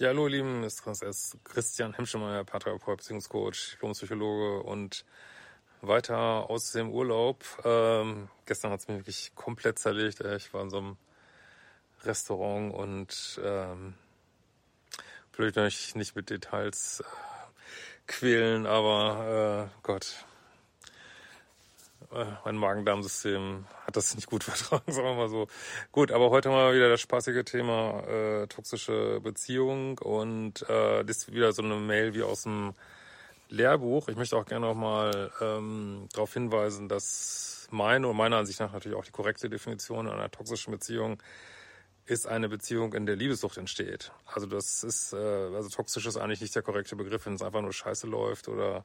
Ja, hallo ihr Lieben, es ist Christian Hemschemeyer, Paartherapeut, Beziehungscoach, Diplompsychologe und weiter aus dem Urlaub. Ähm, gestern hat es mich wirklich komplett zerlegt. ey. Ich war in so einem Restaurant und ähm, will euch nicht mit Details äh, quälen, aber äh, Gott, äh, mein Magen-Darm-System hat das nicht gut vertragen, sagen wir mal so. Gut, aber heute mal wieder das spaßige Thema äh, toxische Beziehung und äh, das ist wieder so eine Mail wie aus dem Lehrbuch. Ich möchte auch gerne noch mal ähm, darauf hinweisen, dass meine und meiner Ansicht nach natürlich auch die korrekte Definition einer toxischen Beziehung ist eine Beziehung, in der Liebessucht entsteht. Also das ist, äh, also toxisch ist eigentlich nicht der korrekte Begriff, wenn es einfach nur scheiße läuft oder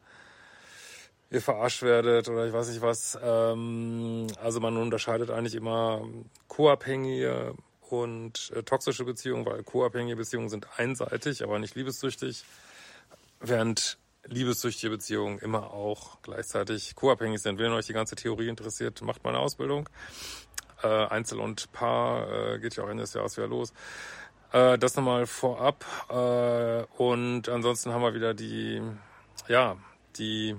ihr verarscht werdet oder ich weiß nicht was. Ähm, also man unterscheidet eigentlich immer co-abhängige und äh, toxische Beziehungen, weil co-abhängige Beziehungen sind einseitig, aber nicht liebessüchtig, während liebessüchtige Beziehungen immer auch gleichzeitig co-abhängig sind. Wenn euch die ganze Theorie interessiert, macht mal eine Ausbildung. Äh, Einzel und Paar äh, geht ja auch Ende des Jahres wieder los. Äh, das nochmal vorab. Äh, und ansonsten haben wir wieder die, ja, die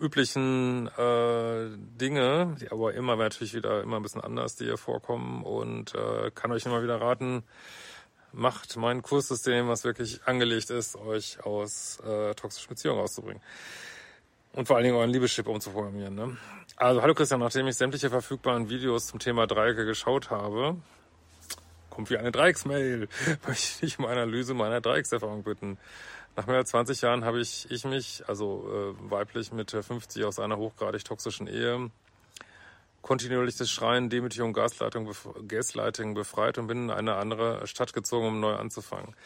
üblichen äh, Dinge, die aber immer natürlich wieder immer ein bisschen anders, die hier vorkommen und äh, kann euch immer wieder raten, macht mein Kurssystem, was wirklich angelegt ist, euch aus äh, toxischen Beziehungen auszubringen. Und vor allen Dingen euren Liebeschip umzuprogrammieren. Ne? Also, hallo Christian, nachdem ich sämtliche verfügbaren Videos zum Thema Dreiecke geschaut habe, kommt wie eine Dreiecksmail, möchte ich um eine Analyse meiner Dreieckserfahrung bitten. Nach mehr als 20 Jahren habe ich, ich mich, also äh, weiblich Mitte 50 aus einer hochgradig toxischen Ehe, kontinuierliches Schreien, Demütigung, Gasleitung, bef Gaslighting befreit und bin in eine andere Stadt gezogen, um neu anzufangen.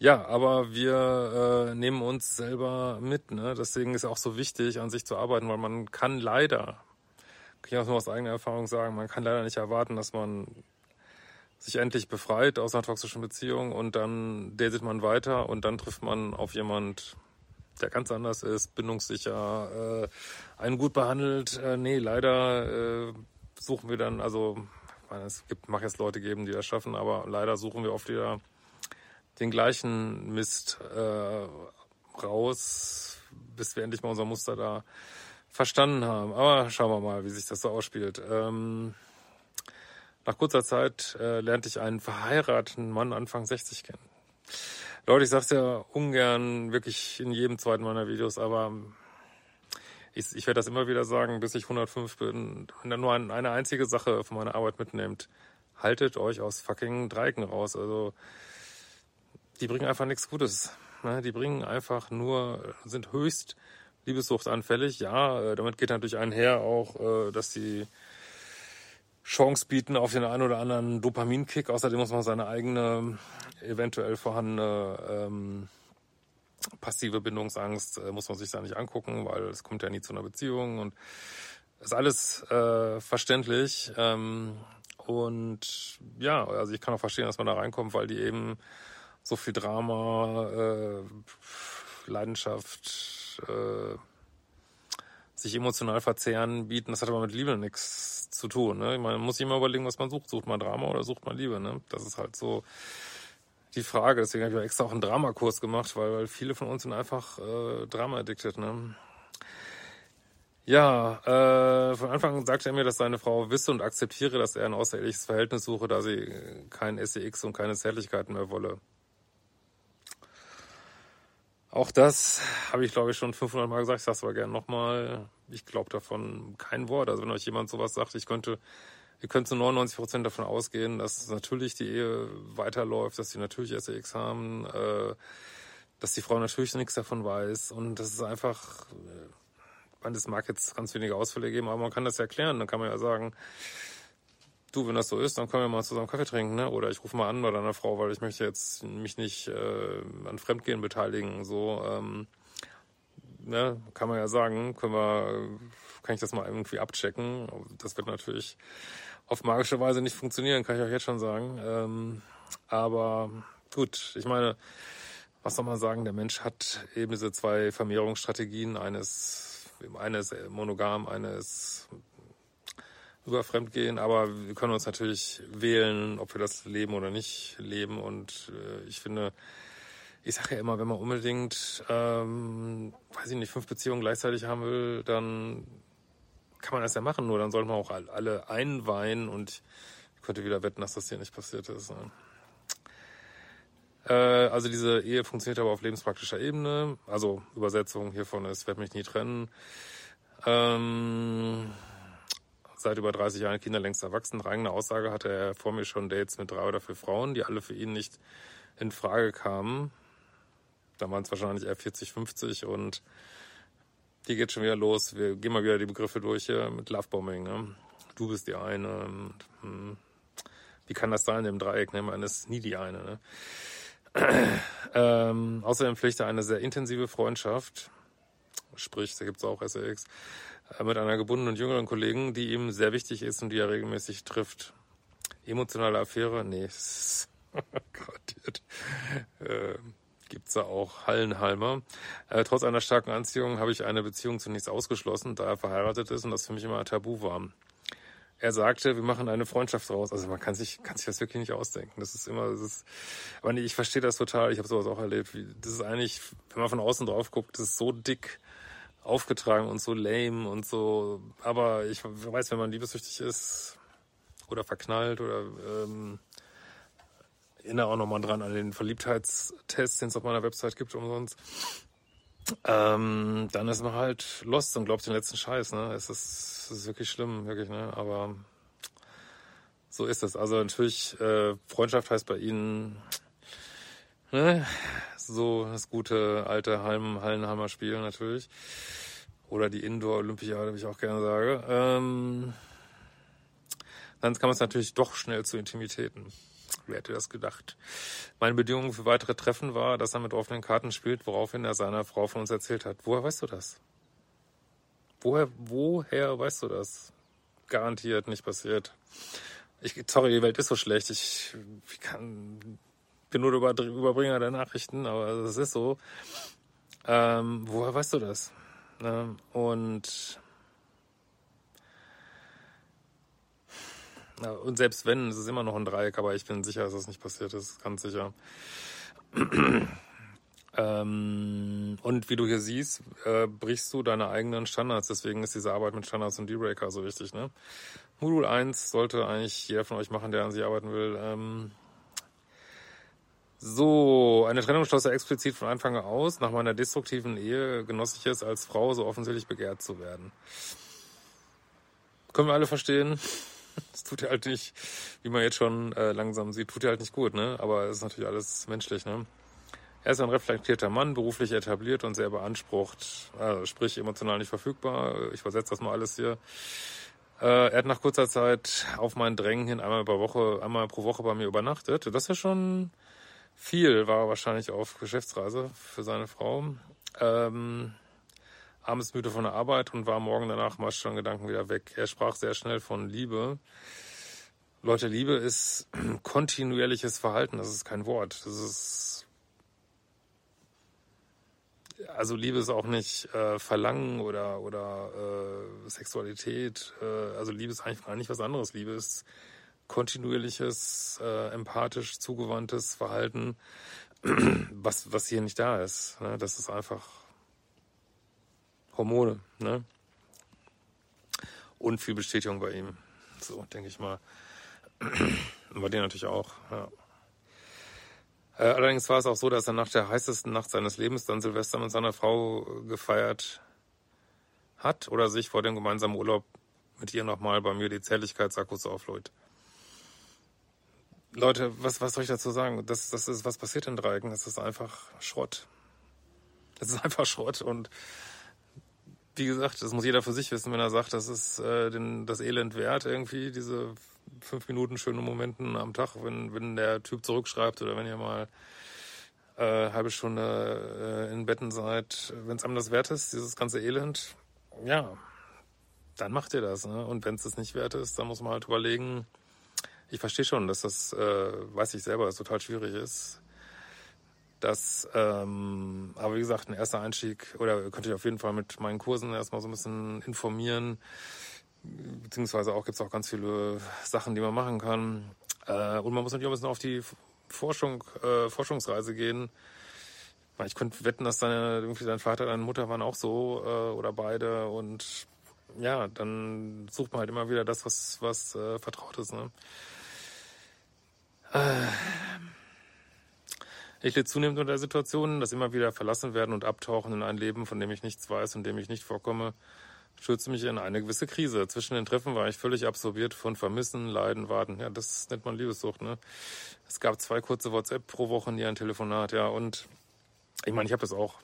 Ja, aber wir äh, nehmen uns selber mit. Ne? Deswegen ist auch so wichtig, an sich zu arbeiten, weil man kann leider, kann ich auch nur aus eigener Erfahrung sagen, man kann leider nicht erwarten, dass man sich endlich befreit aus einer toxischen Beziehung und dann datet man weiter und dann trifft man auf jemand, der ganz anders ist, bindungssicher, äh, einen gut behandelt. Äh, nee, leider äh, suchen wir dann, also ich meine, es gibt, mag jetzt Leute geben, die das schaffen, aber leider suchen wir oft wieder den gleichen Mist äh, raus, bis wir endlich mal unser Muster da verstanden haben. Aber schauen wir mal, wie sich das so ausspielt. Ähm, nach kurzer Zeit äh, lernte ich einen verheirateten Mann Anfang 60 kennen. Leute, ich sag's ja ungern wirklich in jedem zweiten meiner Videos, aber ich, ich werde das immer wieder sagen, bis ich 105 bin. Wenn ihr nur ein, eine einzige Sache von meiner Arbeit mitnehmt, haltet euch aus fucking Dreiecken raus. Also die bringen einfach nichts Gutes. Ne? Die bringen einfach nur, sind höchst liebessuchtanfällig. Ja, äh, damit geht natürlich einher auch, äh, dass die Chance bieten auf den einen oder anderen Dopaminkick. Außerdem muss man seine eigene, eventuell vorhandene ähm, passive Bindungsangst, äh, muss man sich da nicht angucken, weil es kommt ja nie zu einer Beziehung und ist alles äh, verständlich. Ähm, und ja, also ich kann auch verstehen, dass man da reinkommt, weil die eben so viel Drama, äh, Leidenschaft, äh, sich emotional verzehren bieten. Das hat aber mit Liebe nichts zu tun. Ne? Man muss sich immer überlegen, was man sucht. Sucht man Drama oder sucht man Liebe? Ne? Das ist halt so die Frage. Deswegen habe ich extra auch einen Dramakurs gemacht, weil, weil viele von uns sind einfach äh, Drama-addicted. Ne? Ja, äh, von Anfang an sagte er mir, dass seine Frau wisse und akzeptiere, dass er ein außerordentliches Verhältnis suche, da sie kein SEX und keine Zärtlichkeiten mehr wolle. Auch das habe ich, glaube ich, schon 500 Mal gesagt. Ich sage es aber gerne nochmal. Ich glaube davon kein Wort. Also wenn euch jemand sowas sagt, ich könnte, ihr könnt zu 99 Prozent davon ausgehen, dass natürlich die Ehe weiterläuft, dass sie natürlich SEX haben, äh, dass die Frau natürlich nichts davon weiß und das ist einfach, äh, man, das mag jetzt ganz wenige Ausfälle geben, aber man kann das erklären. Dann kann man ja sagen, du, wenn das so ist, dann können wir mal zusammen Kaffee trinken, ne? Oder ich rufe mal an bei deiner Frau, weil ich möchte jetzt mich nicht äh, an Fremdgehen beteiligen. So, ähm, ne, kann man ja sagen, können wir, kann ich das mal irgendwie abchecken. Das wird natürlich auf magische Weise nicht funktionieren, kann ich euch jetzt schon sagen. Ähm, aber gut, ich meine, was soll man sagen, der Mensch hat eben diese zwei Vermehrungsstrategien, eines, eines monogam, eines über Fremdgehen, aber wir können uns natürlich wählen, ob wir das leben oder nicht leben. Und äh, ich finde, ich sage ja immer, wenn man unbedingt, ähm, weiß ich nicht, fünf Beziehungen gleichzeitig haben will, dann kann man das ja machen, nur dann sollte man auch alle einweihen und ich könnte wieder wetten, dass das hier nicht passiert ist. Ne? Äh, also diese Ehe funktioniert aber auf lebenspraktischer Ebene. Also Übersetzung hiervon ist, werde mich nie trennen. Ähm, seit über 30 Jahren Kinder längst erwachsen. Nach Aussage hatte er vor mir schon Dates mit drei oder vier Frauen, die alle für ihn nicht in Frage kamen. Da waren es wahrscheinlich eher 40, 50 und die geht schon wieder los. Wir gehen mal wieder die Begriffe durch hier mit Lovebombing. Ne? Du bist die eine. Und, hm, wie kann das sein im Dreieck? Ne? Man ist nie die eine. Ne? ähm, außerdem pflegte eine sehr intensive Freundschaft, sprich, da gibt es auch SAX, äh, mit einer gebundenen und jüngeren Kollegen, die ihm sehr wichtig ist und die er regelmäßig trifft. Emotionale Affäre? Nee, garantiert. Äh, gibt's da auch Hallenhalmer. Äh, trotz einer starken Anziehung habe ich eine Beziehung zunächst ausgeschlossen, da er verheiratet ist und das für mich immer ein Tabu war. Er sagte, wir machen eine Freundschaft raus. Also man kann sich, kann sich das wirklich nicht ausdenken. Das ist immer, das ist, aber nee, ich verstehe das total. Ich habe sowas auch erlebt. Das ist eigentlich, wenn man von außen drauf guckt, das ist so dick aufgetragen und so lame und so. Aber ich weiß, wenn man liebessüchtig ist oder verknallt oder ähm, erinnere auch nochmal dran an den Verliebtheitstest, den es auf meiner Website gibt umsonst. Ähm, dann ist man halt lost und glaubt den letzten Scheiß, ne? Es ist, es ist wirklich schlimm, wirklich, ne? Aber so ist es. Also natürlich, äh, Freundschaft heißt bei Ihnen ne? so das gute alte Halm, Hallenheimer Spiel natürlich. Oder die Indoor-Olympiade, wie ich auch gerne sage. Ähm, dann kann man es natürlich doch schnell zu Intimitäten. Wer hätte das gedacht? Meine Bedingung für weitere Treffen war, dass er mit offenen Karten spielt, woraufhin er seiner Frau von uns erzählt hat. Woher weißt du das? Woher, woher weißt du das? Garantiert nicht passiert. Ich, sorry, die Welt ist so schlecht. Ich, ich kann, bin nur der Überbringer der Nachrichten, aber das ist so. Ähm, woher weißt du das? Ne? Und ja, und selbst wenn, ist es immer noch ein Dreieck, aber ich bin sicher, dass das nicht passiert ist, ganz sicher. ähm, und wie du hier siehst, äh, brichst du deine eigenen Standards. Deswegen ist diese Arbeit mit Standards und D-Breaker so wichtig. Ne? Modul 1 sollte eigentlich jeder von euch machen, der an sich arbeiten will. Ähm, so, eine Trennung schloss er explizit von Anfang an aus. Nach meiner destruktiven Ehe genoss ich es, als Frau so offensichtlich begehrt zu werden. Können wir alle verstehen. Das tut ja halt nicht, wie man jetzt schon äh, langsam sieht, tut ja halt nicht gut, ne? Aber es ist natürlich alles menschlich, ne? Er ist ein reflektierter Mann, beruflich etabliert und sehr beansprucht, also sprich emotional nicht verfügbar. Ich versetze das mal alles hier. Äh, er hat nach kurzer Zeit auf meinen Drängen hin einmal pro Woche, einmal pro Woche bei mir übernachtet. Das ist ja schon viel war wahrscheinlich auf Geschäftsreise für seine Frau. Ähm, abends müde von der Arbeit und war morgen danach mal schon Gedanken wieder weg. Er sprach sehr schnell von Liebe. Leute, Liebe ist kontinuierliches Verhalten, das ist kein Wort. Das ist also Liebe ist auch nicht äh, Verlangen oder oder äh, Sexualität. Äh, also Liebe ist eigentlich gar nicht was anderes. Liebe ist kontinuierliches, äh, empathisch zugewandtes Verhalten, was, was hier nicht da ist. Ne? Das ist einfach Hormone. Ne? Und viel Bestätigung bei ihm. So, denke ich mal. Und bei dir natürlich auch. Ja. Äh, allerdings war es auch so, dass er nach der heißesten Nacht seines Lebens dann Silvester mit seiner Frau gefeiert hat oder sich vor dem gemeinsamen Urlaub mit ihr nochmal bei mir die Zärtlichkeitsakkus auflädt. Leute, was, was soll ich dazu sagen? Das, das ist, was passiert in Dreiecken? Das ist einfach Schrott. Das ist einfach Schrott und wie gesagt, das muss jeder für sich wissen, wenn er sagt, das ist äh, den, das Elend wert, irgendwie, diese fünf Minuten schöne Momenten am Tag, wenn, wenn der Typ zurückschreibt oder wenn ihr mal äh, halbe Stunde äh, in Betten seid, wenn es einem das wert ist, dieses ganze Elend, ja, dann macht ihr das. Ne? Und wenn es das nicht wert ist, dann muss man halt überlegen, ich verstehe schon, dass das, äh, weiß ich selber, dass total schwierig ist. Das, ähm, aber wie gesagt, ein erster Einstieg, oder könnt ihr auf jeden Fall mit meinen Kursen erstmal so ein bisschen informieren. Beziehungsweise auch gibt's auch ganz viele Sachen, die man machen kann. Äh, und man muss natürlich auch ein bisschen auf die Forschung, äh, Forschungsreise gehen. Ich könnte wetten, dass deine, irgendwie dein Vater, deine Mutter waren auch so äh, oder beide und ja, dann sucht man halt immer wieder das, was, was äh, vertraut ist. Ne? Äh, ich litt zunehmend unter der Situation, dass immer wieder verlassen werden und abtauchen in ein Leben, von dem ich nichts weiß und dem ich nicht vorkomme, stürzte mich in eine gewisse Krise. Zwischen den Treffen war ich völlig absorbiert von Vermissen, Leiden, Warten. Ja, das nennt man Liebessucht. Ne? Es gab zwei kurze WhatsApp pro Woche, nie ein Telefonat. Ja, und ich meine, ich habe das auch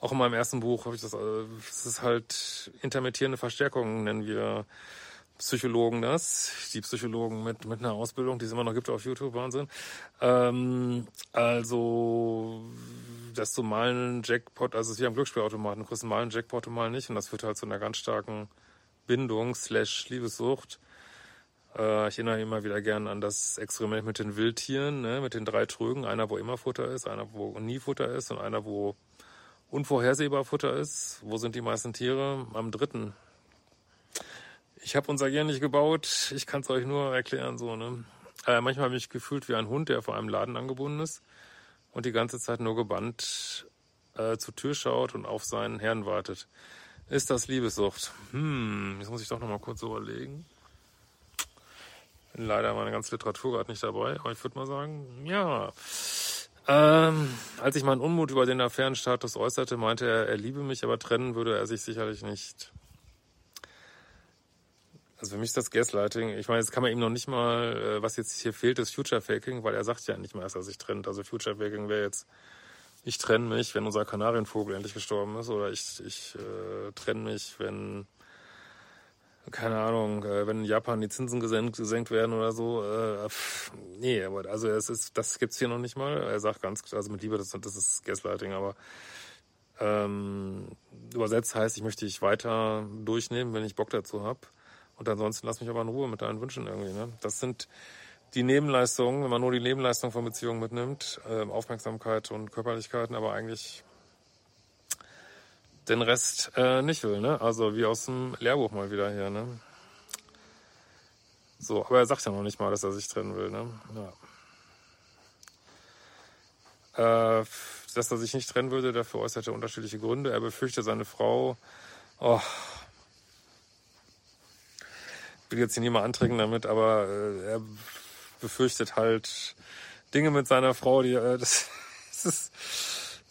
auch in meinem ersten Buch habe ich das, äh, es ist halt intermittierende Verstärkung, nennen wir Psychologen das. Die Psychologen mit, mit einer Ausbildung, die es immer noch gibt auf YouTube, Wahnsinn. Ähm, also, dass du mal einen Jackpot, also es ist wie am Glücksspielautomaten, du kriegst mal einen Jackpot und mal nicht. Und das führt halt zu einer ganz starken Bindung slash Liebessucht. Äh, ich erinnere immer wieder gern an das Experiment mit den Wildtieren, ne, mit den drei Trögen. Einer, wo immer Futter ist, einer, wo nie Futter ist und einer, wo unvorhersehbar Futter ist. Wo sind die meisten Tiere? Am dritten. Ich habe unser Gehirn nicht gebaut. Ich kann es euch nur erklären. So, ne? Äh, manchmal habe ich mich gefühlt wie ein Hund, der vor einem Laden angebunden ist und die ganze Zeit nur gebannt äh, zur Tür schaut und auf seinen Herrn wartet. Ist das Liebessucht? Hm, jetzt muss ich doch noch mal kurz überlegen. Bin leider meine ganze Literatur gerade nicht dabei, aber ich würde mal sagen, ja. Ähm, als ich meinen Unmut über den Affärenstatus äußerte, meinte er, er liebe mich, aber trennen würde er sich sicherlich nicht. Also für mich ist das Gaslighting. Ich meine, jetzt kann man ihm noch nicht mal, äh, was jetzt hier fehlt, ist Future Faking, weil er sagt ja nicht mal, dass er sich trennt. Also Future Faking wäre jetzt, ich trenne mich, wenn unser Kanarienvogel endlich gestorben ist, oder ich, ich äh, trenne mich, wenn keine Ahnung, äh, wenn in Japan die Zinsen gesenkt, gesenkt werden oder so. Äh, pff, nee, aber also es ist, das gibt's hier noch nicht mal. Er sagt ganz, also mit Liebe, das, das ist Gaslighting, aber ähm, übersetzt heißt, ich möchte dich weiter durchnehmen, wenn ich Bock dazu hab. Und ansonsten lass mich aber in Ruhe mit deinen Wünschen irgendwie. Ne? Das sind die Nebenleistungen, wenn man nur die Nebenleistung von Beziehungen mitnimmt, äh, Aufmerksamkeit und Körperlichkeiten, aber eigentlich den Rest äh, nicht will, ne? Also wie aus dem Lehrbuch mal wieder hier, ne? So, aber er sagt ja noch nicht mal, dass er sich trennen will, ne? Ja. Äh, dass er sich nicht trennen würde, dafür äußert er unterschiedliche Gründe. Er befürchtet seine Frau. Oh. Ich will jetzt hier niemand antrinken damit, aber äh, er befürchtet halt Dinge mit seiner Frau, die äh, das, das ist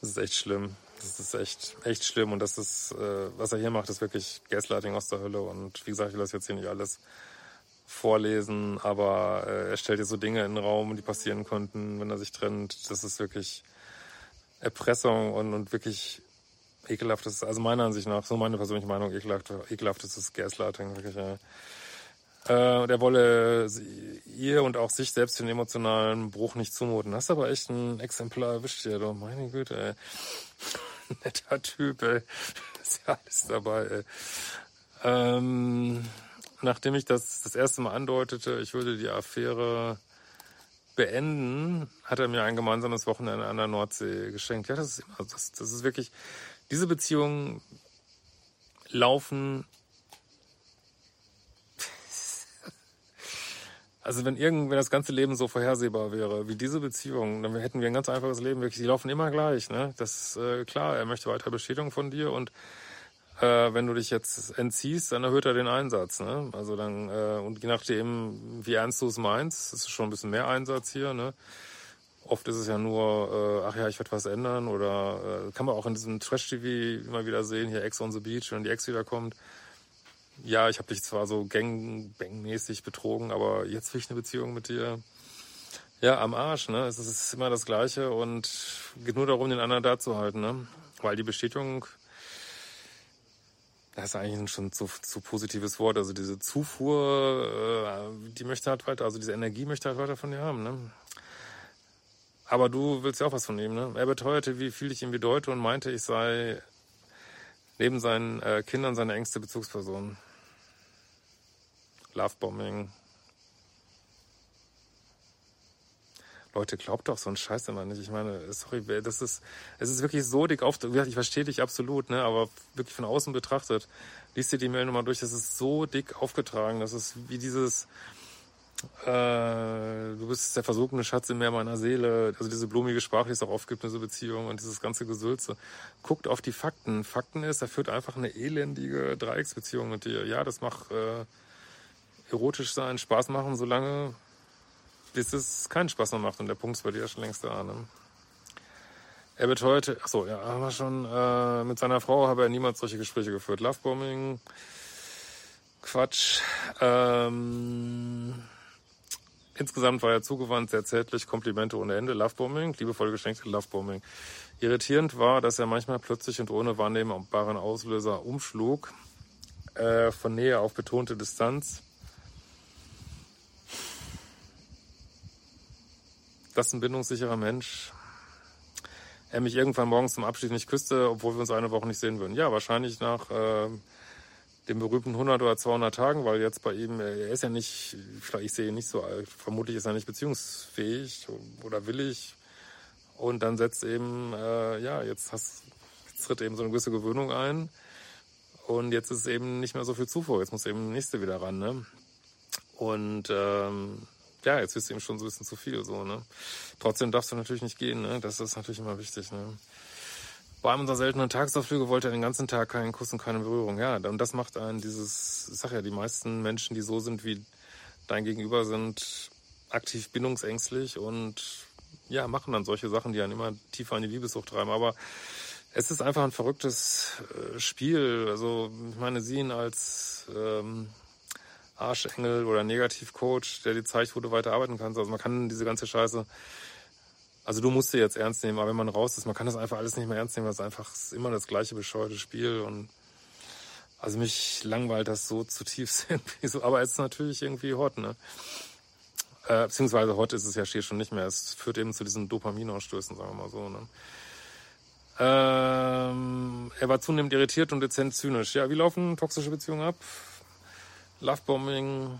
das ist echt schlimm. Das ist echt, echt schlimm und das ist, äh, was er hier macht, ist wirklich Gaslighting aus der Hölle und wie gesagt, ich will das jetzt hier nicht alles vorlesen, aber äh, er stellt hier so Dinge in den Raum, die passieren konnten, wenn er sich trennt. Das ist wirklich Erpressung und, und wirklich ekelhaftes, also meiner Ansicht nach, so meine persönliche Meinung, ekelhaft, ekelhaftes Gaslighting, wirklich, ja. Äh, und er wolle ihr und auch sich selbst den emotionalen Bruch nicht zumuten. Das ist aber echt ein Exemplar erwischt hier, du. Meine Güte, ey. Netter Typ, ey. Ist ja alles dabei, ey. Ähm, nachdem ich das das erste Mal andeutete, ich würde die Affäre beenden, hat er mir ein gemeinsames Wochenende an der Nordsee geschenkt. Ja, das ist immer, das, das ist wirklich, diese Beziehungen laufen Also wenn irgend, wenn das ganze Leben so vorhersehbar wäre wie diese Beziehung, dann hätten wir ein ganz einfaches Leben. Wirklich, die laufen immer gleich. Ne? Das ist äh, klar. Er möchte weiter Bestätigung von dir und äh, wenn du dich jetzt entziehst, dann erhöht er den Einsatz. Ne? Also dann äh, und je nachdem, wie ernst du es meinst, ist schon ein bisschen mehr Einsatz hier. Ne? Oft ist es ja nur, äh, ach ja, ich werde was ändern oder äh, kann man auch in diesem Trash-TV immer wieder sehen, hier Ex on the Beach, wenn die Ex wieder kommt ja, ich habe dich zwar so gangbang-mäßig betrogen, aber jetzt will ich eine Beziehung mit dir. Ja, am Arsch, ne? Es ist immer das Gleiche und geht nur darum, den anderen da zu halten, ne? Weil die Bestätigung, das ist eigentlich schon zu, zu positives Wort. Also diese Zufuhr, äh, die möchte halt weiter, also diese Energie möchte halt weiter von dir haben. Ne? Aber du willst ja auch was von ihm. Ne? Er beteuerte, wie viel ich ihm bedeute und meinte, ich sei neben seinen äh, Kindern seine engste Bezugsperson. Lovebombing. Leute, glaubt doch so einen Scheiß immer nicht. Ich meine, sorry, das ist, es ist wirklich so dick auf. Ich verstehe dich absolut, ne, aber wirklich von außen betrachtet, liest dir die Mail nochmal durch. Das ist so dick aufgetragen. Das ist wie dieses, äh, du bist der versunkene Schatz im Meer meiner Seele. Also diese blumige Sprache, die es auch oft gibt in so Beziehungen und dieses ganze Gesülze. Guckt auf die Fakten. Fakten ist, er führt einfach eine elendige Dreiecksbeziehung mit dir. Ja, das macht äh, erotisch sein, Spaß machen, solange bis es keinen Spaß mehr macht. Und der Punkt ist bei dir ja schon längst da. Ne? Er beteuerte, ach so, ja, haben wir schon, äh, mit seiner Frau habe er niemals solche Gespräche geführt. Lovebombing, Quatsch. Ähm, insgesamt war er zugewandt, sehr zärtlich, Komplimente ohne Ende, Lovebombing, liebevoll geschenkte Lovebombing. Irritierend war, dass er manchmal plötzlich und ohne wahrnehmbaren Auslöser umschlug, äh, von Nähe auf betonte Distanz. Das ist ein bindungssicherer Mensch. Er mich irgendwann morgens zum Abschied nicht küsste, obwohl wir uns eine Woche nicht sehen würden. Ja, wahrscheinlich nach äh, den berühmten 100 oder 200 Tagen, weil jetzt bei ihm, er ist ja nicht, ich sehe ihn nicht so alt, vermutlich ist er nicht beziehungsfähig oder willig. Und dann setzt eben, äh, ja, jetzt, hast, jetzt tritt eben so eine gewisse Gewöhnung ein. Und jetzt ist eben nicht mehr so viel Zufuhr. Jetzt muss eben der nächste wieder ran. Ne? Und ähm, ja, jetzt ist eben schon so ein bisschen zu viel so, ne? Trotzdem darfst du natürlich nicht gehen, ne? Das ist natürlich immer wichtig, ne? Bei einem unserer seltenen Tagesausflüge wollte er den ganzen Tag keinen Kuss und keine Berührung. Ja, und das macht einen dieses, ich sag ja, die meisten Menschen, die so sind wie dein Gegenüber, sind aktiv bindungsängstlich und ja, machen dann solche Sachen, die einen immer tiefer in die Liebessucht treiben. Aber es ist einfach ein verrücktes äh, Spiel. Also ich meine, sie ihn als ähm, Arschengel oder Negativcoach, der dir zeigt, wo du weiter arbeiten kannst. Also man kann diese ganze Scheiße, also du musst sie jetzt ernst nehmen, aber wenn man raus ist, man kann das einfach alles nicht mehr ernst nehmen, weil es einfach ist immer das gleiche bescheuerte Spiel und also mich langweilt das so zutiefst irgendwie so, aber es ist natürlich irgendwie hot, ne? Äh, beziehungsweise hot ist es ja hier schon nicht mehr. Es führt eben zu diesen Dopaminausstößen, sagen wir mal so, ne? Ähm, er war zunehmend irritiert und dezent zynisch. Ja, wie laufen toxische Beziehungen ab? Lovebombing,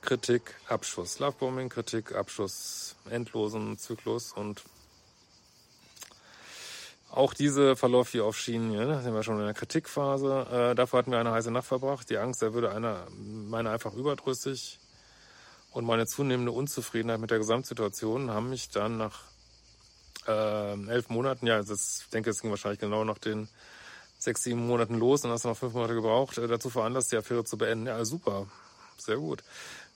Kritik, Abschuss. Lovebombing, Kritik, Abschuss. Endlosen Zyklus und auch diese verläuft hier auf Schienen. Da sind wir schon in der Kritikphase. Äh, dafür hatten wir eine heiße Nacht verbracht. Die Angst, er würde einer, meine einfach überdrüssig. Und meine zunehmende Unzufriedenheit mit der Gesamtsituation haben mich dann nach äh, elf Monaten, ja, das, ich denke, es ging wahrscheinlich genau nach den sechs, sieben Monaten los und hast noch fünf Monate gebraucht, äh, dazu veranlasst, die Affäre zu beenden. Ja, super. Sehr gut.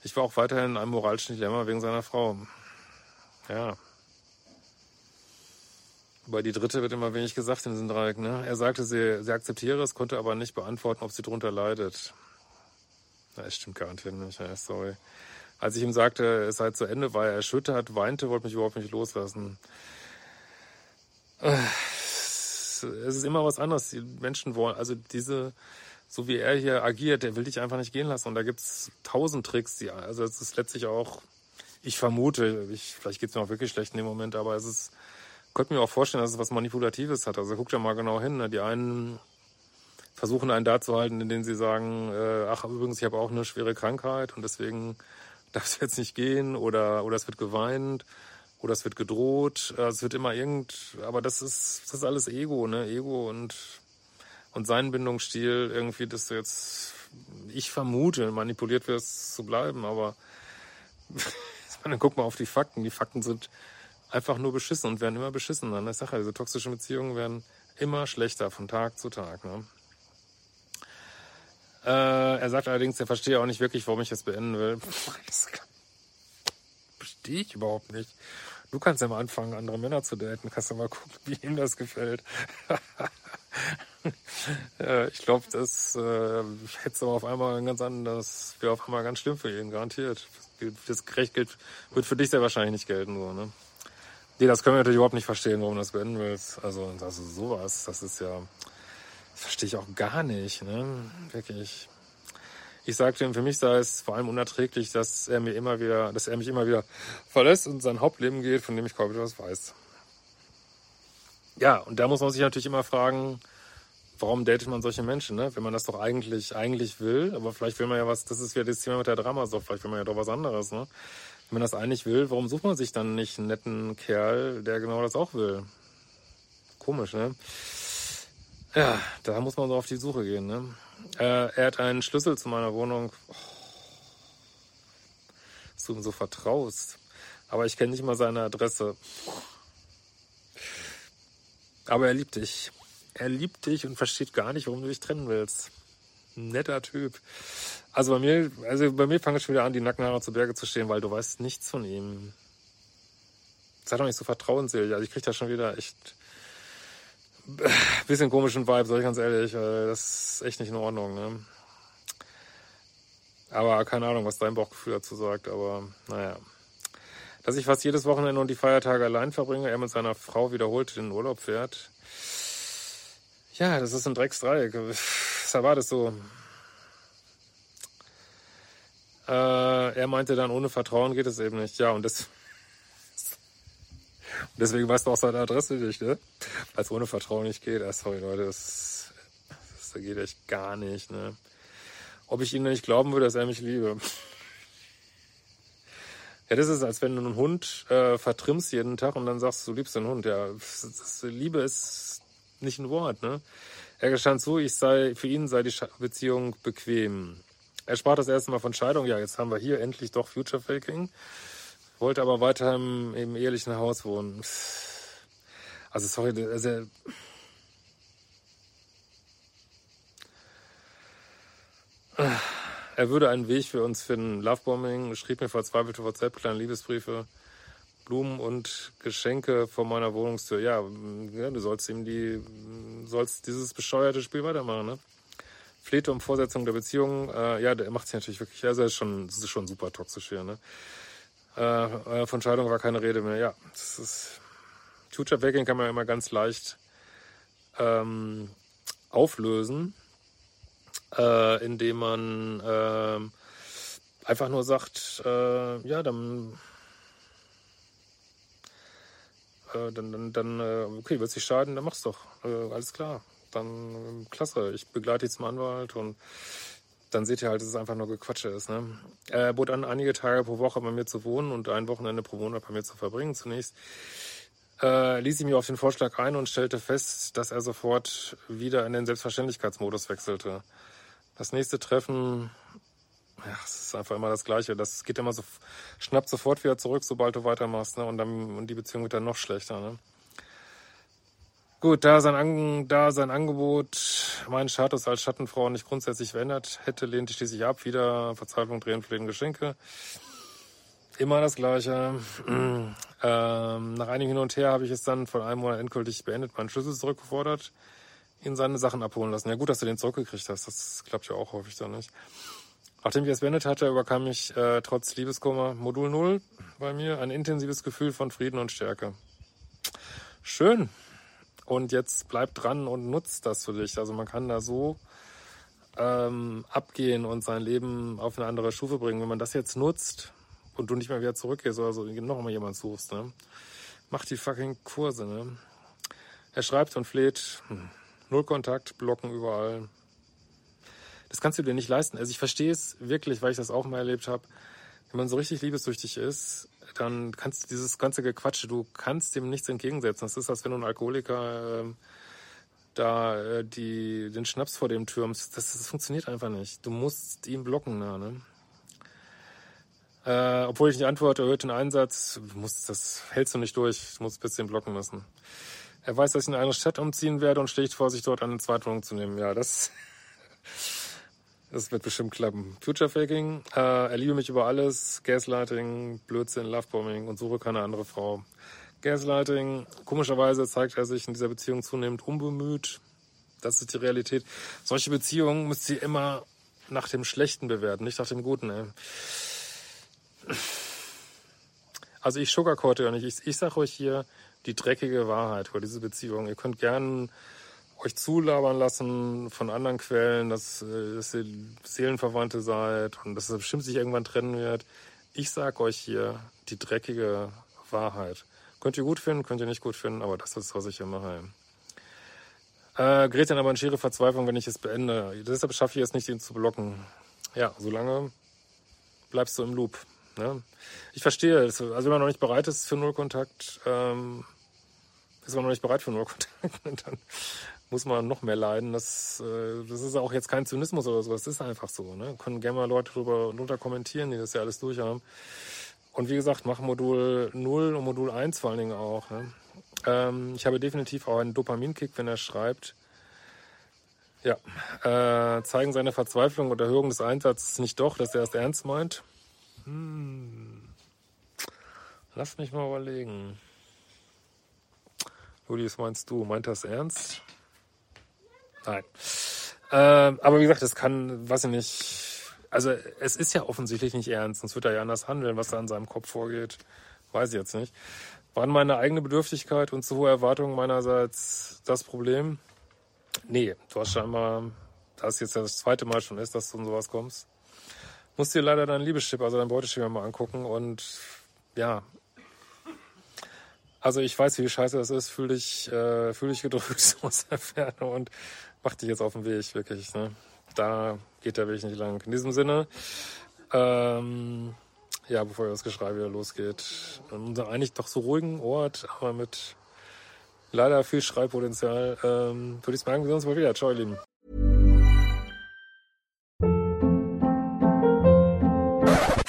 Ich war auch weiterhin in einem moralischen Dilemma wegen seiner Frau. Ja. Bei die dritte wird immer wenig gesagt in diesem Dreieck. Ne? Er sagte, sie, sie akzeptiere es, konnte aber nicht beantworten, ob sie darunter leidet. Na, es stimmt garantiert nicht. Ja, sorry. Als ich ihm sagte, es sei zu Ende, war er erschüttert, weinte, wollte mich überhaupt nicht loslassen. Äh, es ist immer was anderes. Die Menschen wollen, also diese, so wie er hier agiert, der will dich einfach nicht gehen lassen. Und da gibt's tausend Tricks, die, also es ist letztlich auch, ich vermute, ich, vielleicht geht's mir auch wirklich schlecht in dem Moment, aber es ist, könnte mir auch vorstellen, dass es was Manipulatives hat. Also guckt ja mal genau hin. Ne? Die einen versuchen einen da zu halten, indem sie sagen, äh, ach übrigens, ich habe auch eine schwere Krankheit und deswegen darf es jetzt nicht gehen oder, oder es wird geweint oder es wird gedroht, äh, es wird immer irgend, aber das ist, das ist alles Ego, ne? Ego und, und sein Bindungsstil irgendwie, dass du jetzt, ich vermute, manipuliert wirst zu bleiben, aber dann guck mal auf die Fakten. Die Fakten sind einfach nur beschissen und werden immer beschissener. Ne? Ich sage ja, diese toxischen Beziehungen werden immer schlechter von Tag zu Tag. Ne? Äh, er sagt allerdings, er verstehe auch nicht wirklich, warum ich das beenden will. Das verstehe ich überhaupt nicht. Du kannst ja mal anfangen, andere Männer zu daten. Kannst du mal gucken, wie ihm das gefällt. ich glaube, das äh, hätte aber auf einmal ganz anders, wäre auf einmal ganz schlimm für ihn, garantiert. Das Recht gilt, wird für dich sehr wahrscheinlich nicht gelten, so, ne? Nee, das können wir natürlich überhaupt nicht verstehen, warum du das beenden willst. Also, also sowas, das ist ja, Das verstehe ich auch gar nicht, ne? Wirklich. Ich sagte ihm, für mich sei es vor allem unerträglich, dass er mir immer wieder, dass er mich immer wieder verlässt und sein Hauptleben geht, von dem ich kaum etwas weiß. Ja, und da muss man sich natürlich immer fragen, warum datet man solche Menschen, ne? Wenn man das doch eigentlich, eigentlich will, aber vielleicht will man ja was, das ist ja das Thema mit der Dramasoft, vielleicht will man ja doch was anderes, ne? Wenn man das eigentlich will, warum sucht man sich dann nicht einen netten Kerl, der genau das auch will? Komisch, ne? Ja, da muss man so auf die Suche gehen, ne? Äh, er hat einen Schlüssel zu meiner Wohnung. Oh, dass du ihm so vertraust. Aber ich kenne nicht mal seine Adresse. Aber er liebt dich. Er liebt dich und versteht gar nicht, warum du dich trennen willst. Netter Typ. Also bei mir, also bei mir fangen schon wieder an, die Nackenhaare zu Berge zu stehen, weil du weißt nichts von ihm. Sei doch nicht so vertrauensselig. Also ich krieg da schon wieder echt bisschen komischen Vibe, sag ich ganz ehrlich. Das ist echt nicht in Ordnung, ne? Aber keine Ahnung, was dein Bauchgefühl dazu sagt, aber naja. Dass ich fast jedes Wochenende und die Feiertage allein verbringe, er mit seiner Frau wiederholt den Urlaub fährt. Ja, das ist ein Drecksdreieck. Was erwartest du? Äh, er meinte dann, ohne Vertrauen geht es eben nicht. Ja, und das. Deswegen weißt du auch seine Adresse nicht, ne? Weil es ohne Vertrauen nicht geht. Ah, sorry, Leute, das, das, das geht echt gar nicht, ne? Ob ich ihm nicht glauben würde, dass er mich liebe. Ja, das ist, als wenn du einen Hund äh, vertrimmst jeden Tag und dann sagst, du liebst den Hund. Ja, das, Liebe ist nicht ein Wort, ne? Er gestand zu, ich sei, für ihn sei die Beziehung bequem. Er sprach das erste Mal von Scheidung. Ja, jetzt haben wir hier endlich doch Future Faking. Wollte aber weiter im, im ehelichen Haus wohnen. Also, sorry, also, er würde einen Weg für uns finden. Lovebombing, schrieb mir verzweifelte WhatsApp, kleine Liebesbriefe, Blumen und Geschenke vor meiner Wohnungstür. Ja, ja, du sollst ihm die, sollst dieses bescheuerte Spiel weitermachen, ne? Flehte um Vorsetzung der Beziehung. Äh, ja, der macht sich natürlich wirklich, also er ist schon, das ist schon super toxisch hier, ne? Äh, äh von Scheidung war keine Rede mehr. Ja, das ist, Future Backing kann man immer ganz leicht ähm, auflösen, äh, indem man äh, einfach nur sagt, äh, ja, dann äh, dann, dann, dann äh, okay, wird sich schaden, dann mach's doch. Äh, alles klar. Dann äh, klasse, ich begleite dich zum Anwalt und dann seht ihr halt, dass es einfach nur Gequatsche ist. Ne? Er bot an, einige Tage pro Woche bei mir zu wohnen und ein Wochenende pro Monat bei mir zu verbringen. Zunächst äh, ließ ich mich auf den Vorschlag ein und stellte fest, dass er sofort wieder in den Selbstverständlichkeitsmodus wechselte. Das nächste Treffen ja, es ist einfach immer das Gleiche. Das geht immer so, schnappt sofort wieder zurück, sobald du weitermachst, ne? Und dann, und die Beziehung wird dann noch schlechter, ne? Gut, da sein, An da sein Angebot meinen Status als Schattenfrau nicht grundsätzlich verändert hätte, lehnte ich schließlich ab. Wieder Verzweiflung, Drehen, Flehen, Geschenke. Immer das Gleiche. ähm, nach einigem Hin und Her habe ich es dann von einem Monat endgültig beendet, meinen Schlüssel zurückgefordert, ihn seine Sachen abholen lassen. Ja gut, dass du den zurückgekriegt hast. Das klappt ja auch häufig dann nicht. Nachdem ich es beendet hatte, überkam ich äh, trotz Liebeskummer Modul 0 bei mir ein intensives Gefühl von Frieden und Stärke. Schön. Und jetzt bleib dran und nutzt das für dich. Also man kann da so ähm, abgehen und sein Leben auf eine andere Stufe bringen. Wenn man das jetzt nutzt und du nicht mehr wieder zurückgehst oder so, noch mal jemand suchst, ne? Mach die fucking Kurse, ne? Er schreibt und fleht, hm, null Kontakt, blocken überall, das kannst du dir nicht leisten. Also ich verstehe es wirklich, weil ich das auch mal erlebt habe. Wenn man so richtig liebessüchtig ist, dann kannst du dieses ganze Gequatsche, du kannst dem nichts entgegensetzen. Das ist, als wenn du einen Alkoholiker äh, da äh, die, den Schnaps vor dem türmst. Das, das funktioniert einfach nicht. Du musst ihn blocken. Na, ne? Äh, obwohl ich nicht antworte, erhöht den Einsatz, musst, das hältst du nicht durch, du musst ein bisschen blocken lassen. Er weiß, dass ich in eine andere Stadt umziehen werde und schlägt vor, sich dort eine Zweitwohnung zu nehmen. Ja, das das wird bestimmt klappen. Future Faking, äh, er liebe mich über alles, Gaslighting, Blödsinn, Lovebombing und suche keine andere Frau. Gaslighting, komischerweise zeigt er sich in dieser Beziehung zunehmend unbemüht. Das ist die Realität. Solche Beziehungen müsst ihr immer nach dem Schlechten bewerten, nicht nach dem Guten. Ey. Also ich sugarcoate ja nicht. Ich, ich sage euch hier die dreckige Wahrheit über diese Beziehung. Ihr könnt gern euch zulabern lassen von anderen Quellen, dass, äh, dass ihr Seelenverwandte seid und dass es bestimmt sich irgendwann trennen wird. Ich sag euch hier die dreckige Wahrheit. Könnt ihr gut finden, könnt ihr nicht gut finden, aber das ist, was ich hier mache. Äh, gerät dann aber in schiere Verzweiflung, wenn ich es beende. Deshalb schaffe ich es nicht, ihn zu blocken. Ja, solange bleibst du im Loop. Ne? Ich verstehe, also wenn man noch nicht bereit ist für Nullkontakt, ähm, ist man noch nicht bereit für Nullkontakt, dann muss man noch mehr leiden. Das, äh, das ist auch jetzt kein Zynismus oder so, das ist einfach so. Ne? Können gerne mal Leute drüber runter kommentieren, die das ja alles durchhaben. Und wie gesagt, mach Modul 0 und Modul 1 vor allen Dingen auch. Ne? Ähm, ich habe definitiv auch einen Dopaminkick, wenn er schreibt. Ja, äh, zeigen seine Verzweiflung und Erhöhung des Einsatzes nicht doch, dass er es ernst meint. Hm. Lass mich mal überlegen. Was meinst du? Meint das ernst? Nein. Äh, aber wie gesagt, es kann, weiß ich nicht. Also es ist ja offensichtlich nicht ernst, sonst wird er ja anders handeln, was da in seinem Kopf vorgeht. Weiß ich jetzt nicht. Waren meine eigene Bedürftigkeit und zu hohe Erwartungen meinerseits das Problem? Nee, du hast scheinbar, da es jetzt das zweite Mal schon ist, dass du in sowas kommst, musst dir leider deinen Liebeschip, also dein Beuteschema mal angucken und ja, also ich weiß, wie scheiße das ist, fühl dich, äh, fühl dich gedrückt aus der Ferne und mach dich jetzt auf den Weg, wirklich. Ne? Da geht der Weg nicht lang. In diesem Sinne, ähm, ja, bevor das Geschrei wieder losgeht, unser eigentlich doch so ruhigen Ort, aber mit leider viel Schreibpotenzial, ähm, würde ich sagen, wir sehen uns mal wieder. Ciao, ihr Lieben.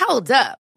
Hold up.